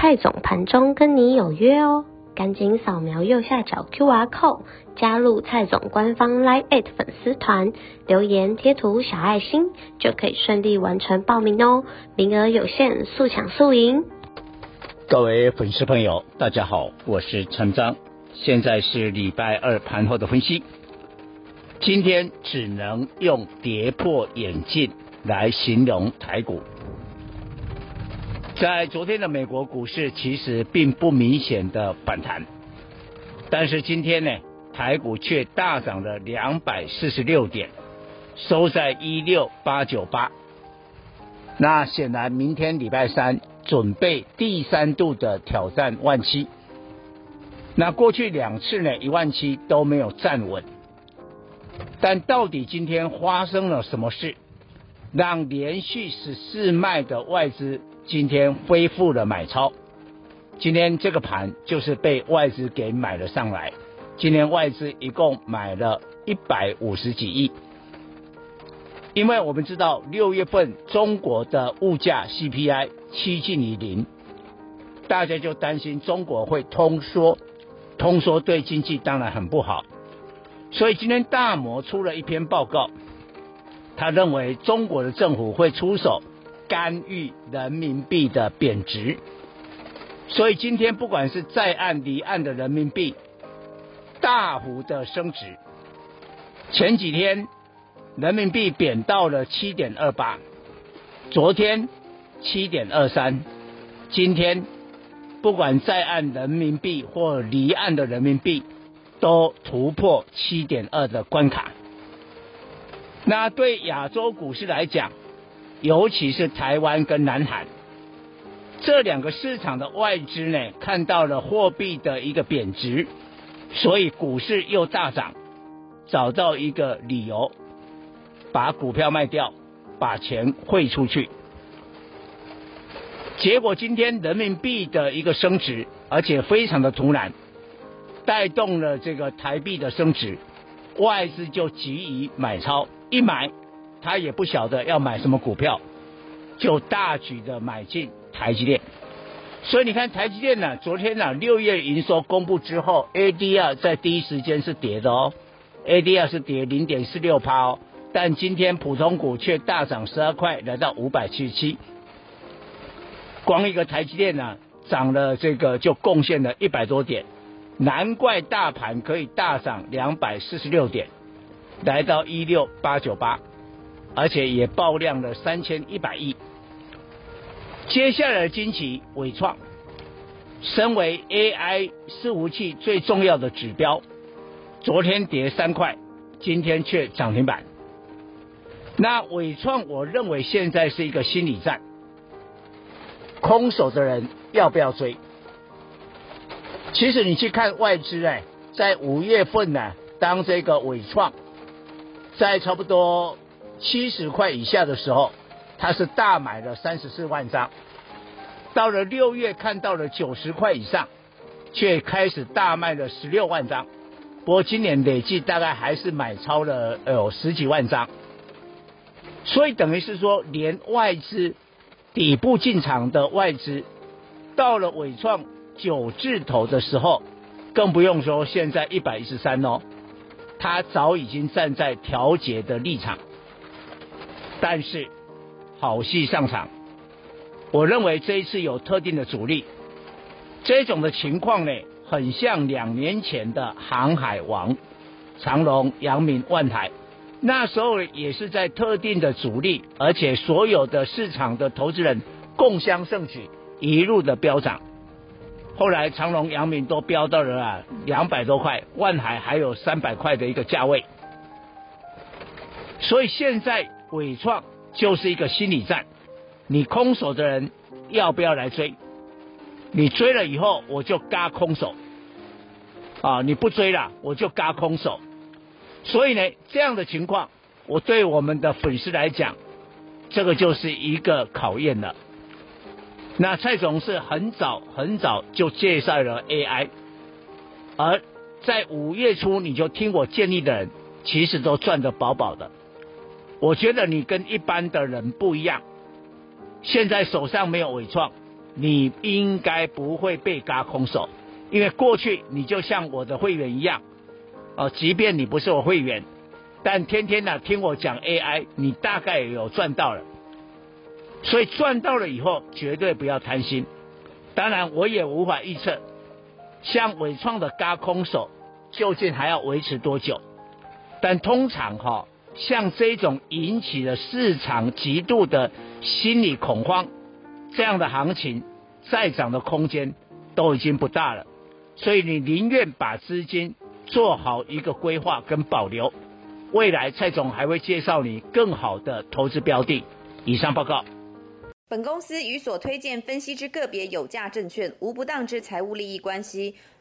蔡总盘中跟你有约哦，赶紧扫描右下角 QR code 加入蔡总官方 Live 粉丝团，留言贴图小爱心就可以顺利完成报名哦，名额有限，速抢速赢。各位粉丝朋友，大家好，我是陈章，现在是礼拜二盘后的分析，今天只能用跌破眼镜来形容台股。在昨天的美国股市，其实并不明显的反弹，但是今天呢，台股却大涨了两百四十六点，收在一六八九八。那显然，明天礼拜三准备第三度的挑战万七。那过去两次呢，一万七都没有站稳。但到底今天发生了什么事，让连续十四卖的外资？今天恢复了买超，今天这个盘就是被外资给买了上来。今天外资一共买了一百五十几亿，因为我们知道六月份中国的物价 CPI 趋近于零，大家就担心中国会通缩，通缩对经济当然很不好，所以今天大摩出了一篇报告，他认为中国的政府会出手。干预人民币的贬值，所以今天不管是在岸离岸的人民币大幅的升值。前几天人民币贬到了七点二八，昨天七点二三，今天不管在岸人民币或离岸的人民币都突破七点二的关卡。那对亚洲股市来讲，尤其是台湾跟南韩这两个市场的外资呢，看到了货币的一个贬值，所以股市又大涨，找到一个理由，把股票卖掉，把钱汇出去。结果今天人民币的一个升值，而且非常的突然，带动了这个台币的升值，外资就急于买超，一买。他也不晓得要买什么股票，就大举的买进台积电。所以你看台积电呢，昨天呢六月营收公布之后，ADR 在第一时间是跌的哦，ADR 是跌零点四六趴哦。但今天普通股却大涨十二块，来到五百七十七。光一个台积电呢，涨了这个就贡献了一百多点，难怪大盘可以大涨两百四十六点，来到一六八九八。而且也爆量了三千一百亿。接下来的惊奇，伟创，身为 AI 伺服器最重要的指标，昨天跌三块，今天却涨停板。那伟创，我认为现在是一个心理战，空手的人要不要追？其实你去看外资哎，在五月份呢，当这个伟创在差不多。七十块以下的时候，他是大买了三十四万张，到了六月看到了九十块以上，却开始大卖了十六万张。不过今年累计大概还是买超了有十几万张，所以等于是说，连外资底部进场的外资，到了纬创九字头的时候，更不用说现在一百一十三哦，他早已经站在调节的立场。但是，好戏上场，我认为这一次有特定的阻力，这种的情况呢，很像两年前的航海王，长龙、阳明、万海，那时候也是在特定的阻力，而且所有的市场的投资人共襄盛举，一路的飙涨。后来长隆、阳明都飙到了啊两百多块，万海还有三百块的一个价位，所以现在。伪创就是一个心理战，你空手的人要不要来追？你追了以后我就嘎空手，啊，你不追了我就嘎空手。所以呢，这样的情况，我对我们的粉丝来讲，这个就是一个考验了。那蔡总是很早很早就介绍了 AI，而在五月初你就听我建议的人，其实都赚得饱饱的。我觉得你跟一般的人不一样，现在手上没有纬创，你应该不会被轧空手，因为过去你就像我的会员一样，哦，即便你不是我会员，但天天呢听我讲 AI，你大概也有赚到了，所以赚到了以后绝对不要贪心。当然我也无法预测，像纬创的轧空手究竟还要维持多久，但通常哈。像这种引起了市场极度的心理恐慌，这样的行情再涨的空间都已经不大了，所以你宁愿把资金做好一个规划跟保留，未来蔡总还会介绍你更好的投资标的。以上报告。本公司与所推荐分析之个别有价证券无不当之财务利益关系。